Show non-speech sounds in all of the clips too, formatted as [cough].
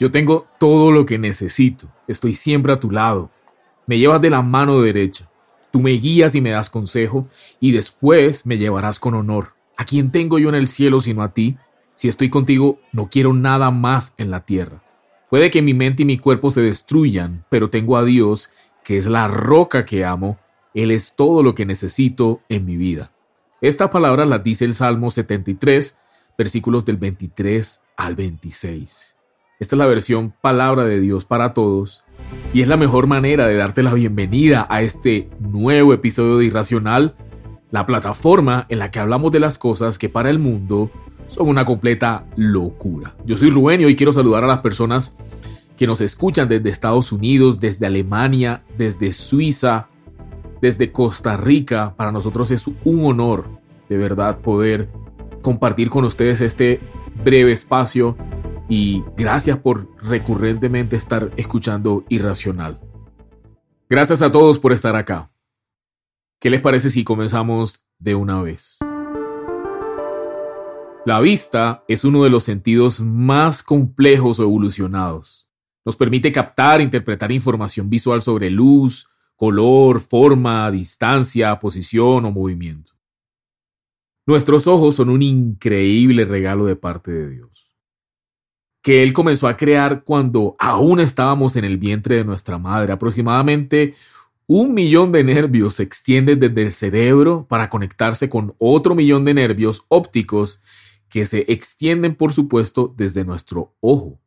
Yo tengo todo lo que necesito, estoy siempre a tu lado. Me llevas de la mano derecha, tú me guías y me das consejo, y después me llevarás con honor. ¿A quién tengo yo en el cielo sino a ti? Si estoy contigo, no quiero nada más en la tierra. Puede que mi mente y mi cuerpo se destruyan, pero tengo a Dios, que es la roca que amo. Él es todo lo que necesito en mi vida. Esta palabra la dice el Salmo 73, versículos del 23 al 26. Esta es la versión palabra de Dios para todos y es la mejor manera de darte la bienvenida a este nuevo episodio de Irracional, la plataforma en la que hablamos de las cosas que para el mundo son una completa locura. Yo soy Rubén y hoy quiero saludar a las personas que nos escuchan desde Estados Unidos, desde Alemania, desde Suiza, desde Costa Rica. Para nosotros es un honor de verdad poder compartir con ustedes este breve espacio y gracias por recurrentemente estar escuchando Irracional. Gracias a todos por estar acá. ¿Qué les parece si comenzamos de una vez? La vista es uno de los sentidos más complejos o evolucionados. Nos permite captar e interpretar información visual sobre luz, color, forma, distancia, posición o movimiento. Nuestros ojos son un increíble regalo de parte de Dios que Él comenzó a crear cuando aún estábamos en el vientre de nuestra madre. Aproximadamente un millón de nervios se extienden desde el cerebro para conectarse con otro millón de nervios ópticos que se extienden, por supuesto, desde nuestro ojo.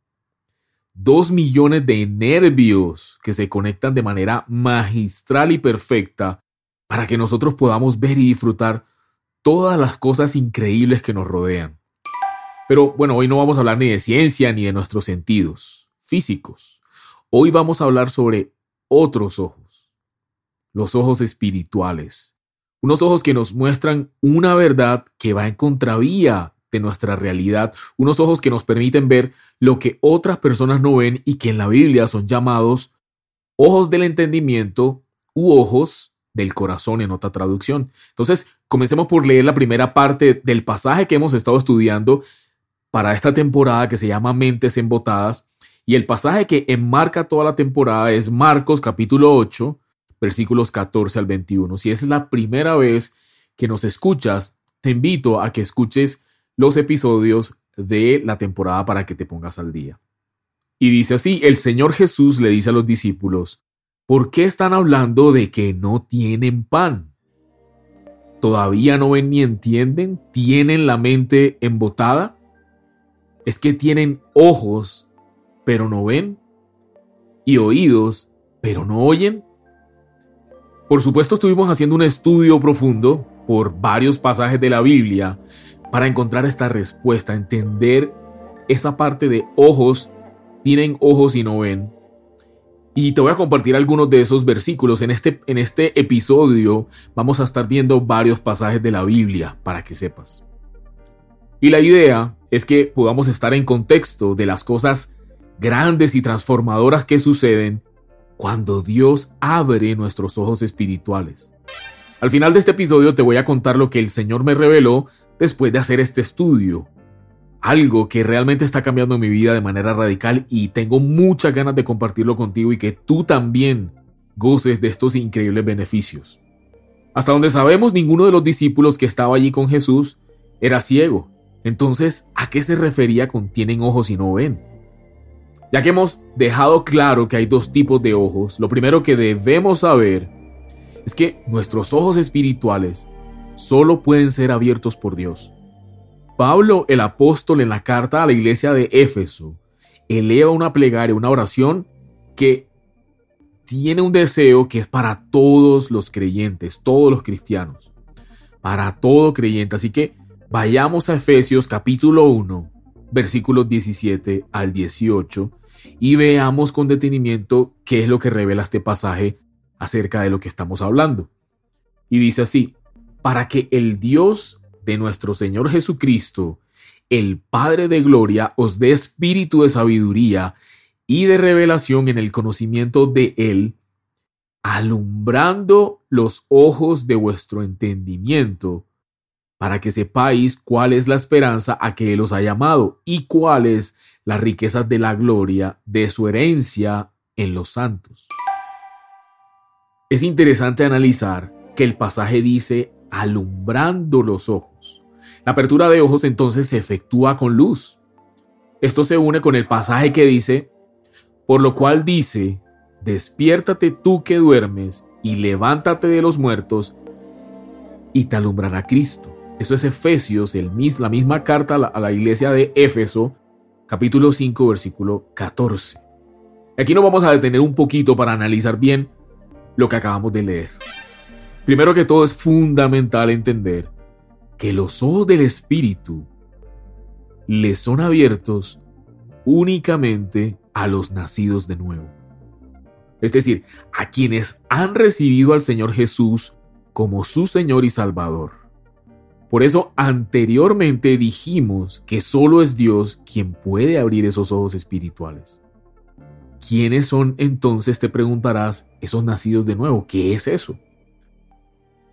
Dos millones de nervios que se conectan de manera magistral y perfecta para que nosotros podamos ver y disfrutar todas las cosas increíbles que nos rodean. Pero bueno, hoy no vamos a hablar ni de ciencia ni de nuestros sentidos físicos. Hoy vamos a hablar sobre otros ojos, los ojos espirituales. Unos ojos que nos muestran una verdad que va en contravía de nuestra realidad, unos ojos que nos permiten ver lo que otras personas no ven y que en la Biblia son llamados ojos del entendimiento u ojos del corazón en otra traducción. Entonces, comencemos por leer la primera parte del pasaje que hemos estado estudiando para esta temporada que se llama Mentes Embotadas. Y el pasaje que enmarca toda la temporada es Marcos capítulo 8, versículos 14 al 21. Si es la primera vez que nos escuchas, te invito a que escuches los episodios de la temporada para que te pongas al día. Y dice así, el Señor Jesús le dice a los discípulos, ¿por qué están hablando de que no tienen pan? ¿Todavía no ven ni entienden? ¿Tienen la mente embotada? Es que tienen ojos, pero no ven, y oídos, pero no oyen. Por supuesto estuvimos haciendo un estudio profundo por varios pasajes de la Biblia para encontrar esta respuesta, entender esa parte de ojos, tienen ojos y no ven. Y te voy a compartir algunos de esos versículos. En este, en este episodio vamos a estar viendo varios pasajes de la Biblia para que sepas. Y la idea es que podamos estar en contexto de las cosas grandes y transformadoras que suceden cuando Dios abre nuestros ojos espirituales. Al final de este episodio te voy a contar lo que el Señor me reveló después de hacer este estudio. Algo que realmente está cambiando mi vida de manera radical y tengo muchas ganas de compartirlo contigo y que tú también goces de estos increíbles beneficios. Hasta donde sabemos, ninguno de los discípulos que estaba allí con Jesús era ciego. Entonces, ¿a qué se refería con tienen ojos y no ven? Ya que hemos dejado claro que hay dos tipos de ojos, lo primero que debemos saber es que nuestros ojos espirituales solo pueden ser abiertos por Dios. Pablo, el apóstol, en la carta a la iglesia de Éfeso, eleva una plegaria, una oración que tiene un deseo que es para todos los creyentes, todos los cristianos, para todo creyente. Así que Vayamos a Efesios capítulo 1, versículos 17 al 18 y veamos con detenimiento qué es lo que revela este pasaje acerca de lo que estamos hablando. Y dice así, para que el Dios de nuestro Señor Jesucristo, el Padre de Gloria, os dé espíritu de sabiduría y de revelación en el conocimiento de Él, alumbrando los ojos de vuestro entendimiento, para que sepáis cuál es la esperanza a que Él os ha llamado y cuáles las riquezas de la gloria de su herencia en los santos. Es interesante analizar que el pasaje dice alumbrando los ojos. La apertura de ojos entonces se efectúa con luz. Esto se une con el pasaje que dice, por lo cual dice, despiértate tú que duermes y levántate de los muertos y te alumbrará Cristo. Eso es Efesios, el, la misma carta a la iglesia de Éfeso, capítulo 5, versículo 14. Aquí nos vamos a detener un poquito para analizar bien lo que acabamos de leer. Primero que todo es fundamental entender que los ojos del Espíritu le son abiertos únicamente a los nacidos de nuevo. Es decir, a quienes han recibido al Señor Jesús como su Señor y Salvador. Por eso anteriormente dijimos que solo es Dios quien puede abrir esos ojos espirituales. ¿Quiénes son entonces, te preguntarás, esos nacidos de nuevo? ¿Qué es eso?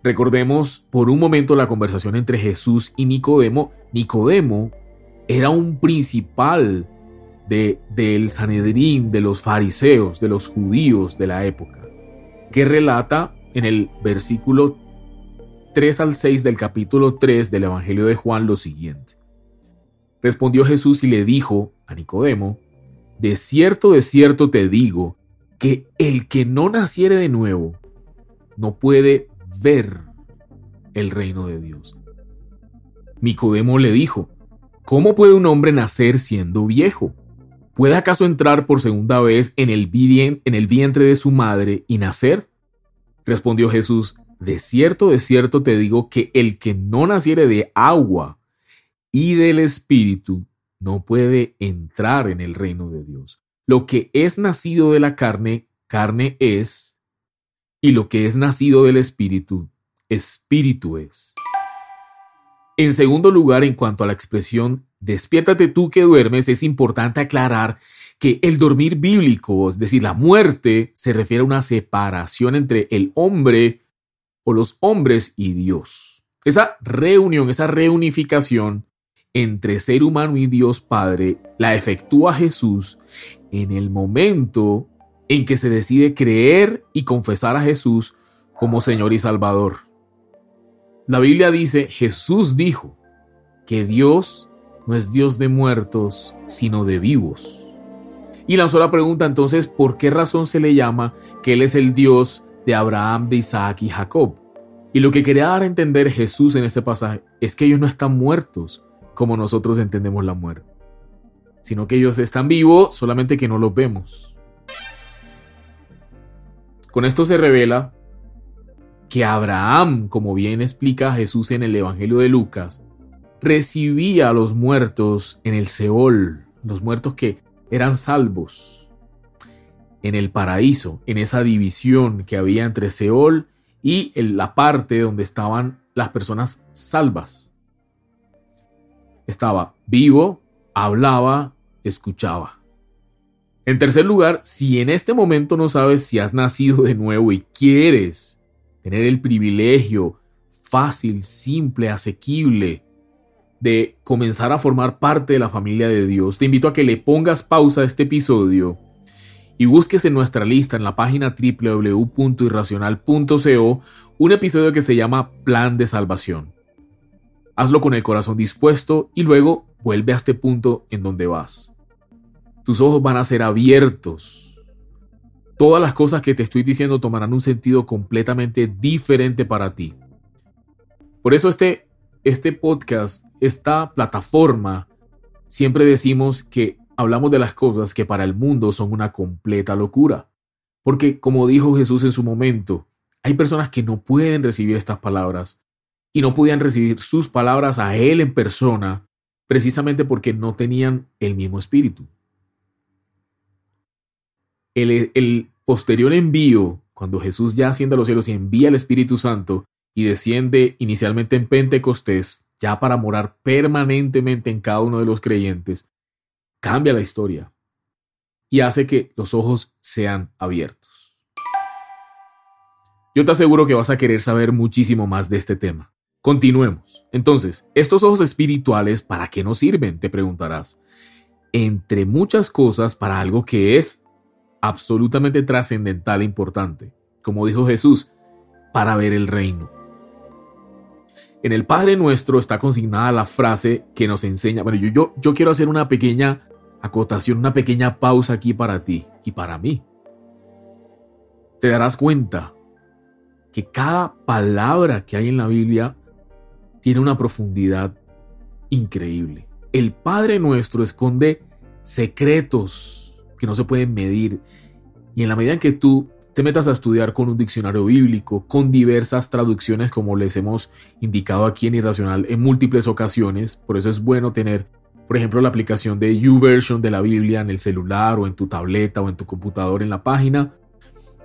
Recordemos por un momento la conversación entre Jesús y Nicodemo. Nicodemo era un principal de, del Sanedrín, de los fariseos, de los judíos de la época, que relata en el versículo 3 al 6 del capítulo 3 del Evangelio de Juan lo siguiente. Respondió Jesús y le dijo a Nicodemo, de cierto, de cierto te digo, que el que no naciere de nuevo no puede ver el reino de Dios. Nicodemo le dijo, ¿cómo puede un hombre nacer siendo viejo? ¿Puede acaso entrar por segunda vez en el, en el vientre de su madre y nacer? Respondió Jesús, de cierto, de cierto te digo que el que no naciere de agua y del Espíritu no puede entrar en el reino de Dios. Lo que es nacido de la carne, carne es, y lo que es nacido del Espíritu, Espíritu es. En segundo lugar, en cuanto a la expresión despiértate tú que duermes, es importante aclarar que el dormir bíblico, es decir, la muerte, se refiere a una separación entre el hombre o los hombres y Dios. Esa reunión, esa reunificación entre ser humano y Dios Padre la efectúa Jesús en el momento en que se decide creer y confesar a Jesús como Señor y Salvador. La Biblia dice, Jesús dijo que Dios no es Dios de muertos, sino de vivos. Y lanzó la pregunta entonces, ¿por qué razón se le llama que Él es el Dios de Abraham, de Isaac y Jacob? Y lo que quería dar a entender Jesús en este pasaje es que ellos no están muertos, como nosotros entendemos la muerte, sino que ellos están vivos, solamente que no los vemos. Con esto se revela que Abraham, como bien explica Jesús en el Evangelio de Lucas, recibía a los muertos en el Seol, los muertos que eran salvos, en el paraíso, en esa división que había entre Seol y en la parte donde estaban las personas salvas estaba vivo, hablaba, escuchaba. En tercer lugar, si en este momento no sabes si has nacido de nuevo y quieres tener el privilegio fácil, simple, asequible de comenzar a formar parte de la familia de Dios, te invito a que le pongas pausa a este episodio y busques en nuestra lista en la página www.irracional.co un episodio que se llama Plan de Salvación. Hazlo con el corazón dispuesto y luego vuelve a este punto en donde vas. Tus ojos van a ser abiertos. Todas las cosas que te estoy diciendo tomarán un sentido completamente diferente para ti. Por eso este, este podcast, esta plataforma, siempre decimos que hablamos de las cosas que para el mundo son una completa locura. Porque como dijo Jesús en su momento, hay personas que no pueden recibir estas palabras y no podían recibir sus palabras a Él en persona precisamente porque no tenían el mismo espíritu. El, posterior envío, cuando Jesús ya asciende a los cielos y envía el Espíritu Santo y desciende inicialmente en Pentecostés, ya para morar permanentemente en cada uno de los creyentes, cambia la historia y hace que los ojos sean abiertos. Yo te aseguro que vas a querer saber muchísimo más de este tema. Continuemos. Entonces, estos ojos espirituales, ¿para qué nos sirven? Te preguntarás. Entre muchas cosas, para algo que es absolutamente trascendental e importante. Como dijo Jesús, para ver el reino. En el Padre Nuestro está consignada la frase que nos enseña. Bueno, yo, yo, yo quiero hacer una pequeña acotación, una pequeña pausa aquí para ti y para mí. Te darás cuenta que cada palabra que hay en la Biblia tiene una profundidad increíble. El Padre nuestro esconde secretos que no se pueden medir. Y en la medida en que tú te metas a estudiar con un diccionario bíblico, con diversas traducciones como les hemos indicado aquí en Irracional en múltiples ocasiones, por eso es bueno tener, por ejemplo, la aplicación de YouVersion de la Biblia en el celular o en tu tableta o en tu computador en la página,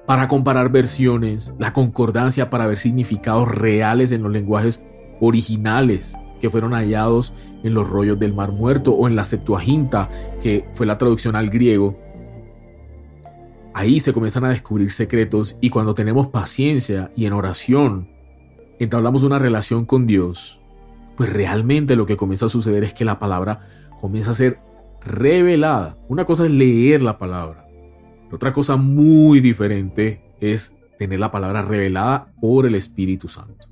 para comparar versiones, la concordancia para ver significados reales en los lenguajes originales que fueron hallados en los rollos del Mar Muerto o en la Septuaginta, que fue la traducción al griego. Ahí se comienzan a descubrir secretos y cuando tenemos paciencia y en oración entablamos una relación con Dios, pues realmente lo que comienza a suceder es que la palabra comienza a ser revelada. Una cosa es leer la palabra, otra cosa muy diferente es tener la palabra revelada por el Espíritu Santo.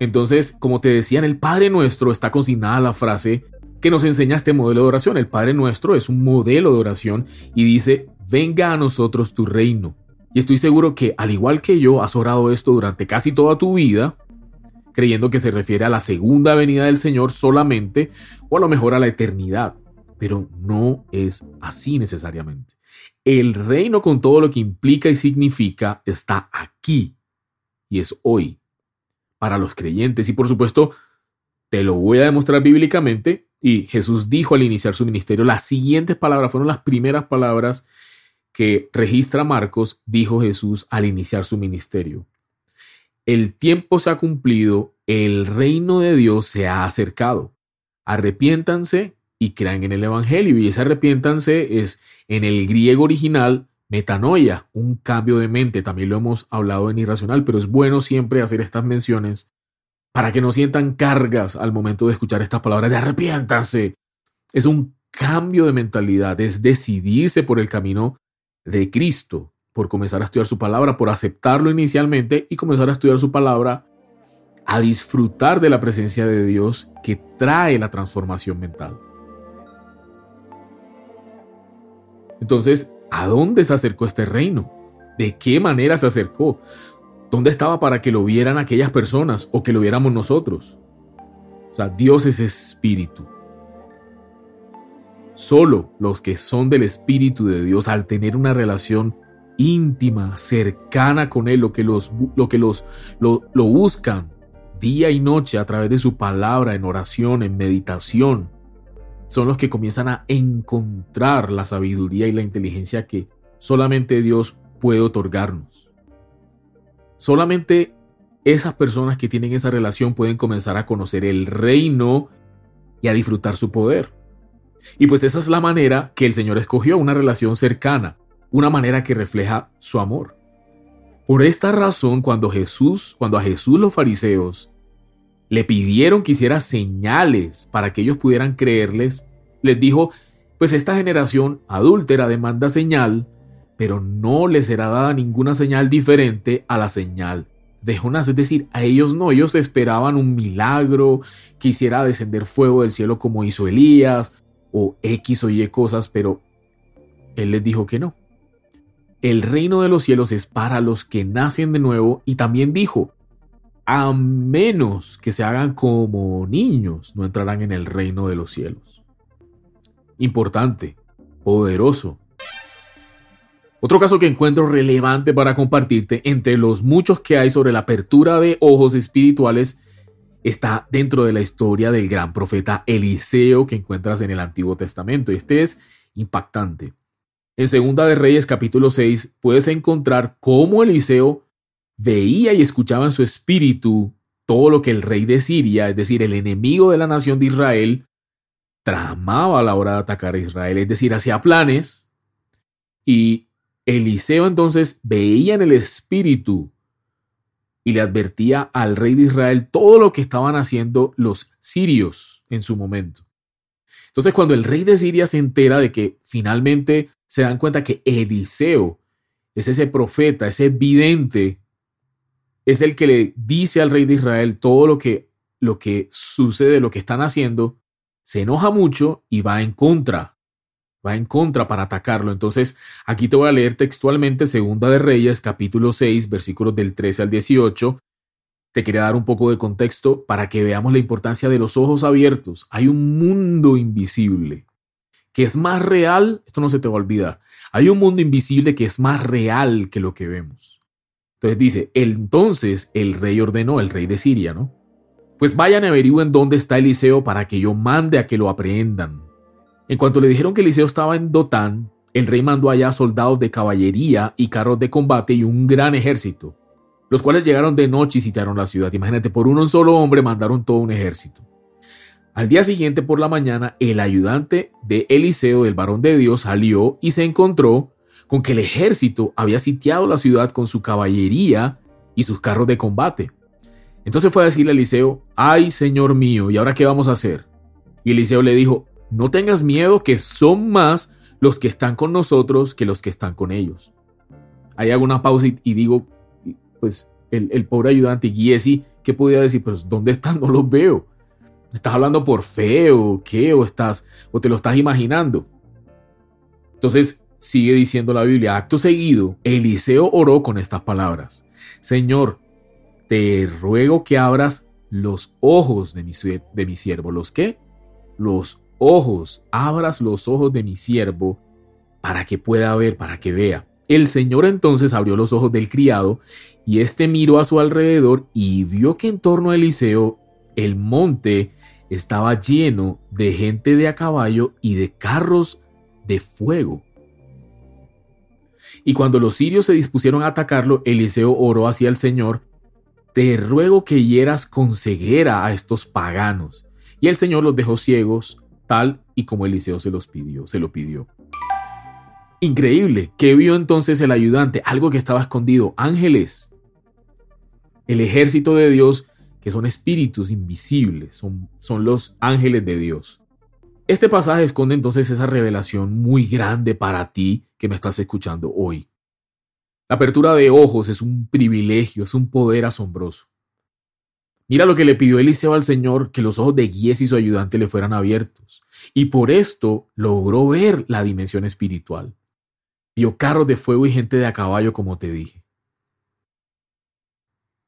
Entonces, como te decía, en el Padre Nuestro está consignada la frase que nos enseña este modelo de oración. El Padre Nuestro es un modelo de oración y dice, venga a nosotros tu reino. Y estoy seguro que, al igual que yo, has orado esto durante casi toda tu vida, creyendo que se refiere a la segunda venida del Señor solamente, o a lo mejor a la eternidad. Pero no es así necesariamente. El reino con todo lo que implica y significa está aquí y es hoy para los creyentes. Y por supuesto, te lo voy a demostrar bíblicamente. Y Jesús dijo al iniciar su ministerio, las siguientes palabras fueron las primeras palabras que registra Marcos, dijo Jesús al iniciar su ministerio. El tiempo se ha cumplido, el reino de Dios se ha acercado. Arrepiéntanse y crean en el Evangelio. Y ese arrepiéntanse es en el griego original Metanoia, un cambio de mente, también lo hemos hablado en Irracional, pero es bueno siempre hacer estas menciones para que no sientan cargas al momento de escuchar estas palabras de arrepiéntanse. Es un cambio de mentalidad, es decidirse por el camino de Cristo, por comenzar a estudiar su palabra, por aceptarlo inicialmente y comenzar a estudiar su palabra, a disfrutar de la presencia de Dios que trae la transformación mental. Entonces, ¿A dónde se acercó este reino? ¿De qué manera se acercó? ¿Dónde estaba para que lo vieran aquellas personas o que lo viéramos nosotros? O sea, Dios es espíritu. Solo los que son del espíritu de Dios, al tener una relación íntima, cercana con Él, lo que los, lo, que los lo, lo buscan día y noche a través de su palabra, en oración, en meditación, son los que comienzan a encontrar la sabiduría y la inteligencia que solamente Dios puede otorgarnos. Solamente esas personas que tienen esa relación pueden comenzar a conocer el reino y a disfrutar su poder. Y pues esa es la manera que el Señor escogió, una relación cercana, una manera que refleja su amor. Por esta razón, cuando Jesús, cuando a Jesús los fariseos le pidieron que hiciera señales para que ellos pudieran creerles, les dijo, pues esta generación adúltera demanda señal, pero no les será dada ninguna señal diferente a la señal de Jonás. Es decir, a ellos no, ellos esperaban un milagro, que hiciera descender fuego del cielo como hizo Elías, o X o Y cosas, pero él les dijo que no. El reino de los cielos es para los que nacen de nuevo y también dijo, a menos que se hagan como niños, no entrarán en el reino de los cielos. Importante, poderoso. Otro caso que encuentro relevante para compartirte entre los muchos que hay sobre la apertura de ojos espirituales está dentro de la historia del gran profeta Eliseo que encuentras en el Antiguo Testamento. Este es impactante. En Segunda de Reyes capítulo 6 puedes encontrar cómo Eliseo veía y escuchaba en su espíritu todo lo que el rey de Siria, es decir, el enemigo de la nación de Israel, tramaba a la hora de atacar a Israel, es decir, hacía planes. Y Eliseo entonces veía en el espíritu y le advertía al rey de Israel todo lo que estaban haciendo los sirios en su momento. Entonces cuando el rey de Siria se entera de que finalmente se dan cuenta que Eliseo es ese profeta, ese vidente, es el que le dice al rey de Israel todo lo que, lo que sucede, lo que están haciendo, se enoja mucho y va en contra, va en contra para atacarlo. Entonces, aquí te voy a leer textualmente Segunda de Reyes, capítulo 6, versículos del 13 al 18. Te quería dar un poco de contexto para que veamos la importancia de los ojos abiertos. Hay un mundo invisible que es más real, esto no se te va a olvidar. Hay un mundo invisible que es más real que lo que vemos. Entonces dice, entonces el rey ordenó, el rey de Siria, ¿no? Pues vayan y averigüen dónde está Eliseo para que yo mande a que lo aprehendan. En cuanto le dijeron que Eliseo estaba en Dotán, el rey mandó allá soldados de caballería y carros de combate y un gran ejército, los cuales llegaron de noche y sitiaron la ciudad. Imagínate, por un solo hombre mandaron todo un ejército. Al día siguiente por la mañana, el ayudante de Eliseo, del varón de Dios, salió y se encontró con que el ejército había sitiado la ciudad con su caballería y sus carros de combate. Entonces fue a decirle a Eliseo, ay Señor mío, ¿y ahora qué vamos a hacer? Y Eliseo le dijo, no tengas miedo que son más los que están con nosotros que los que están con ellos. Ahí hago una pausa y, digo, pues el, pobre ayudante Giesi, ¿qué podía decir? Pues ¿dónde están? [laughs] No los veo. ¿Estás hablando por fe o qué? ¿O, estás, o te lo estás imaginando? Entonces sigue diciendo la Biblia, acto seguido, Eliseo oró con estas palabras. Señor, te ruego que abras los ojos de mi, de mi siervo. ¿Los qué? Los ojos. Abras los ojos de mi siervo para que pueda ver, para que vea. El Señor entonces abrió los ojos del criado, y éste miró a su alrededor y vio que en torno a Eliseo el monte estaba lleno de gente de a caballo y de carros de fuego. Y cuando los sirios se dispusieron a atacarlo, Eliseo oró hacia el Señor te ruego que hieras con ceguera a estos paganos. Y el Señor los dejó ciegos, tal y como Eliseo se los pidió, se lo pidió. Increíble, ¿qué vio entonces el ayudante? Algo que estaba escondido, ángeles. El ejército de Dios, son espíritus invisibles, son, son los ángeles de Dios. Este pasaje esconde entonces esa revelación muy grande para ti que me estás escuchando hoy. La apertura de ojos es un privilegio, es un poder asombroso. Mira lo que le pidió Eliseo al Señor, que los ojos de Gies y su ayudante le fueran abiertos. Y por esto logró ver la dimensión espiritual. Vio carros de fuego y gente de a caballo, como te dije.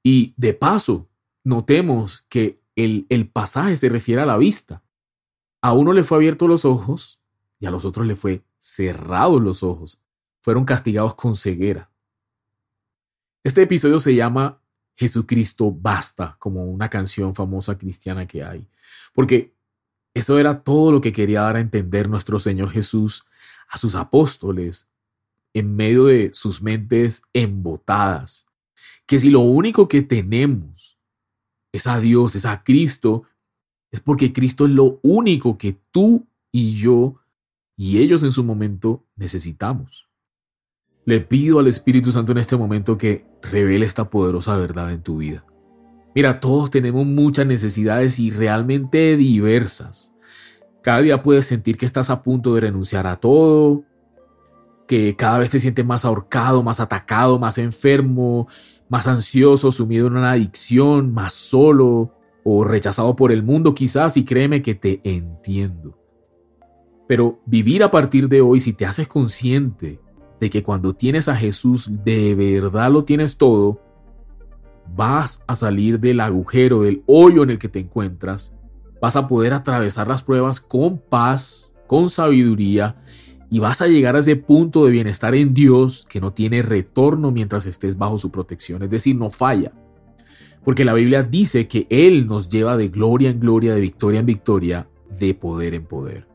Y de paso, notemos que el, el pasaje se refiere a la vista. A uno le fue abierto los ojos y a los otros le fue cerrados los ojos. Fueron castigados con ceguera. Este episodio se llama Jesucristo basta, como una canción famosa cristiana que hay, porque eso era todo lo que quería dar a entender nuestro Señor Jesús a sus apóstoles en medio de sus mentes embotadas, que si lo único que tenemos es a Dios, es a Cristo, es porque Cristo es lo único que tú y yo y ellos en su momento necesitamos. Le pido al Espíritu Santo en este momento que revele esta poderosa verdad en tu vida. Mira, todos tenemos muchas necesidades y realmente diversas. Cada día puedes sentir que estás a punto de renunciar a todo, que cada vez te sientes más ahorcado, más atacado, más enfermo, más ansioso, sumido en una adicción, más solo o rechazado por el mundo quizás y créeme que te entiendo. Pero vivir a partir de hoy, si te haces consciente de que cuando tienes a Jesús de verdad lo tienes todo, vas a salir del agujero, del hoyo en el que te encuentras, vas a poder atravesar las pruebas con paz, con sabiduría y vas a llegar a ese punto de bienestar en Dios que no tiene retorno mientras estés bajo su protección, es decir, no falla. Porque la Biblia dice que Él nos lleva de gloria en gloria, de victoria en victoria, de poder en poder.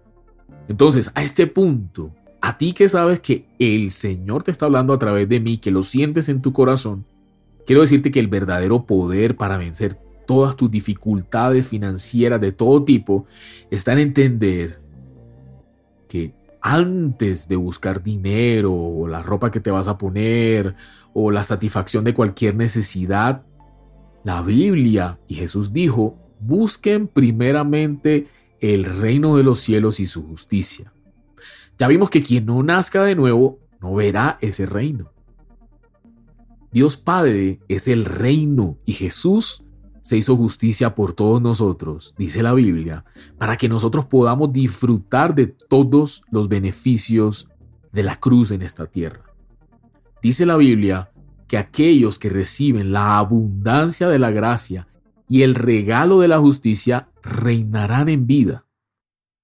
Entonces, a este punto, a ti que sabes que el Señor te está hablando a través de mí, que lo sientes en tu corazón, quiero decirte que el verdadero poder para vencer todas tus dificultades financieras de todo tipo está en entender que antes de buscar dinero o la ropa que te vas a poner o la satisfacción de cualquier necesidad, La Biblia y Jesús dijo, busquen primeramente el reino de los cielos y su justicia. Ya vimos que quien no nazca de nuevo no verá ese reino. Dios Padre es el reino y Jesús se hizo justicia por todos nosotros, dice la Biblia, para que nosotros podamos disfrutar de todos los beneficios de la cruz en esta tierra. Dice la Biblia que aquellos que reciben la abundancia de la gracia y el regalo de la justicia reinarán en vida.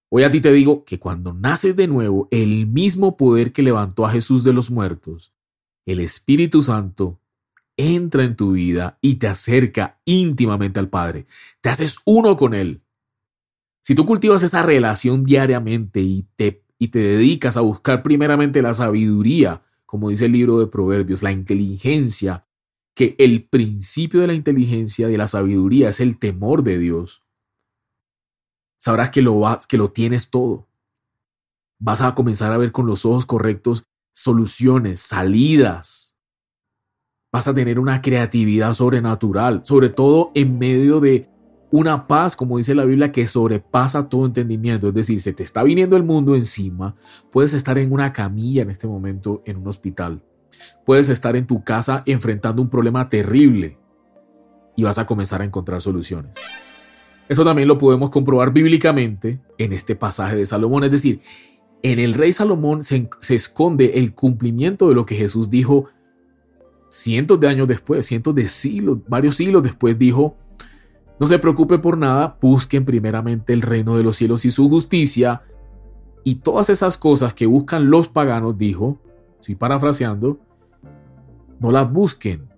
Hoy a ti te digo que cuando naces de nuevo, el mismo poder que levantó a Jesús de los muertos, el Espíritu Santo, entra en tu vida y te acerca íntimamente al Padre. Te haces uno con Él. Si tú cultivas esa relación diariamente y te, y te dedicas a buscar primeramente la sabiduría, como dice el libro de Proverbios, la inteligencia, que el principio de la inteligencia, de la sabiduría, es el temor de Dios, sabrás que lo, vas, que lo tienes todo. Vas a comenzar a ver con los ojos correctos soluciones, salidas, vas a tener una creatividad sobrenatural, sobre todo en medio de una paz, como dice la Biblia, que sobrepasa todo entendimiento. Es decir, se te está viniendo el mundo encima, puedes estar en una camilla en este momento en un hospital, puedes estar en tu casa enfrentando un problema terrible y vas a comenzar a encontrar soluciones. Eso también lo podemos comprobar bíblicamente en este pasaje de Salomón, es decir, en el rey Salomón se, se esconde el cumplimiento de lo que Jesús dijo cientos de años después, cientos de siglos, varios siglos después, dijo, no se preocupe por nada, busquen primeramente el reino de los cielos y su justicia, y todas esas cosas que buscan los paganos, dijo, estoy parafraseando, no las busquen,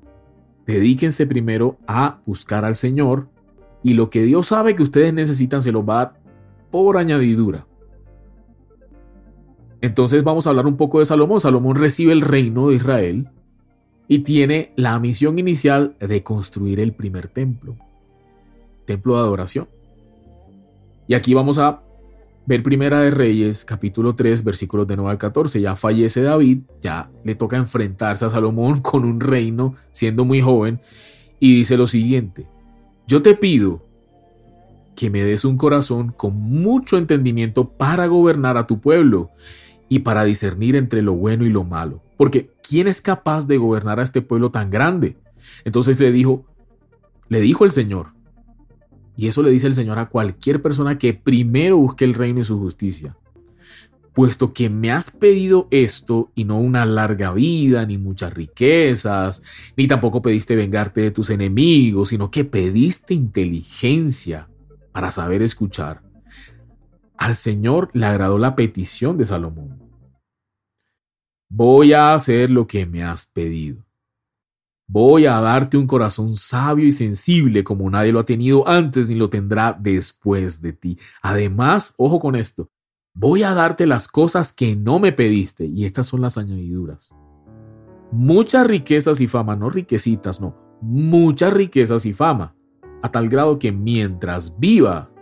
dedíquense primero a buscar al Señor, y lo que Dios sabe que ustedes necesitan se los va a dar por añadidura. Entonces vamos a hablar un poco de Salomón. Salomón recibe el reino de Israel, y tiene la misión inicial de construir el primer templo, templo de adoración. Y aquí vamos a ver Primera de Reyes, capítulo 3, versículos de 9 al 14. Ya fallece David, ya le toca enfrentarse a Salomón [laughs] con un reino siendo muy joven y dice lo siguiente, yo te pido que me des un corazón con mucho entendimiento para gobernar a tu pueblo y para discernir entre lo bueno y lo malo. Porque ¿quién es capaz de gobernar a este pueblo tan grande? Entonces le dijo, le dijo el Señor, y eso le dice el Señor a cualquier persona que primero busque el reino y su justicia. Puesto que me has pedido esto y no una larga vida, ni muchas riquezas, ni tampoco pediste vengarte de tus enemigos, sino que pediste inteligencia para saber escuchar. Al Señor le agradó la petición de Salomón. Voy a hacer lo que me has pedido. Voy a darte un corazón sabio y sensible como nadie lo ha tenido antes ni lo tendrá después de ti. Además, ojo con esto, voy a darte las cosas que no me pediste y estas son las añadiduras. Muchas riquezas y fama, no riquecitas, no, muchas riquezas y fama, a tal grado que mientras viva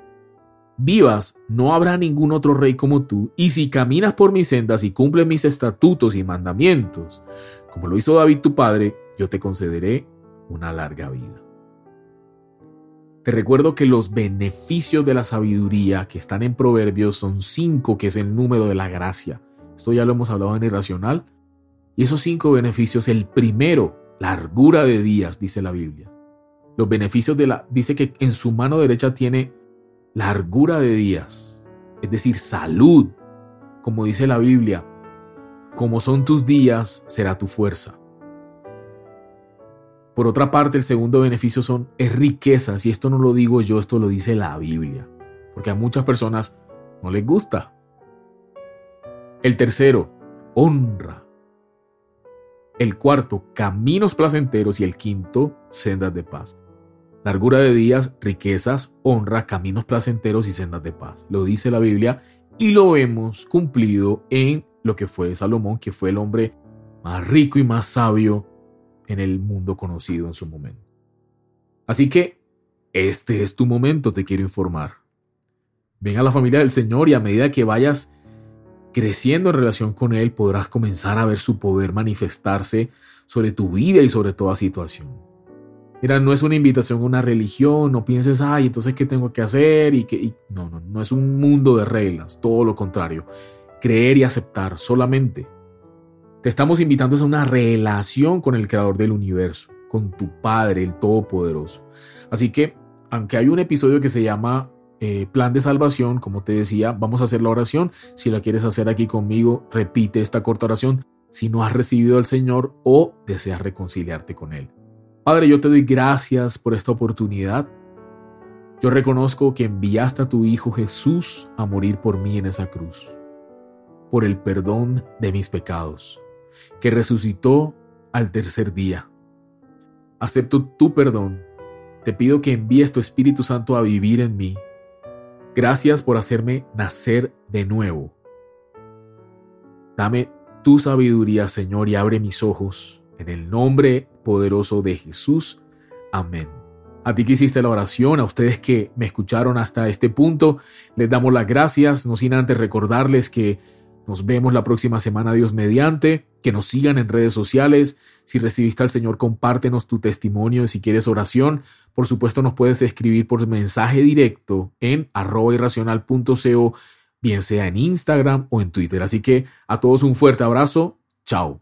vivas, no habrá ningún otro rey como tú, y si caminas por mis sendas y cumples mis estatutos y mandamientos, como lo hizo David tu padre, yo te concederé una larga vida. Te recuerdo que los beneficios de la sabiduría que están en Proverbios son cinco, que es el número de la gracia. Esto ya lo hemos hablado en Irracional. Y esos cinco beneficios, el primero, largura de días, dice la Biblia. Los beneficios de la, dice que en su mano derecha tiene largura de días, es decir, salud, como dice la Biblia, como son tus días, será tu fuerza. Por otra parte, el segundo beneficio son es riquezas, y esto no lo digo yo, esto lo dice la Biblia, porque a muchas personas no les gusta. El tercero, honra. El cuarto, caminos placenteros y el quinto, sendas de paz largura de días, riquezas, honra, caminos placenteros y sendas de paz. Lo dice la Biblia y lo hemos cumplido en lo que fue Salomón, que fue el hombre más rico y más sabio en el mundo conocido en su momento. Así que este es tu momento, te quiero informar. Ven a la familia del Señor y a medida que vayas creciendo en relación con Él, podrás comenzar a ver su poder manifestarse sobre tu vida y sobre toda situación. Mira, no es una invitación a una religión, no pienses, ay, entonces, ¿qué tengo que hacer? Y que, no, no, no es un mundo de reglas, todo lo contrario. Creer y aceptar solamente. Te estamos invitando a una relación con el creador del universo, con tu Padre, el Todopoderoso. Así que, aunque hay un episodio que se llama eh, Plan de Salvación, como te decía, vamos a hacer la oración. Si la quieres hacer aquí conmigo, repite esta corta oración si no has recibido al Señor o deseas reconciliarte con Él. Padre, yo te doy gracias por esta oportunidad. Yo reconozco que enviaste a tu Hijo Jesús a morir por mí en esa cruz, por el perdón de mis pecados, que resucitó al tercer día. Acepto tu perdón. Te pido que envíes tu Espíritu Santo a vivir en mí. Gracias por hacerme nacer de nuevo. Dame tu sabiduría, Señor, y abre mis ojos. En el nombre poderoso de Jesús. Amén. A ti que hiciste la oración, a ustedes que me escucharon hasta este punto, les damos las gracias, no sin antes recordarles que nos vemos la próxima semana, Dios mediante, que nos sigan en redes sociales. Si recibiste al Señor, compártenos tu testimonio. Si quieres oración, por supuesto nos puedes escribir por mensaje directo en arroba irracional.co, bien sea en Instagram o en Twitter. Así que a todos un fuerte abrazo. Chao.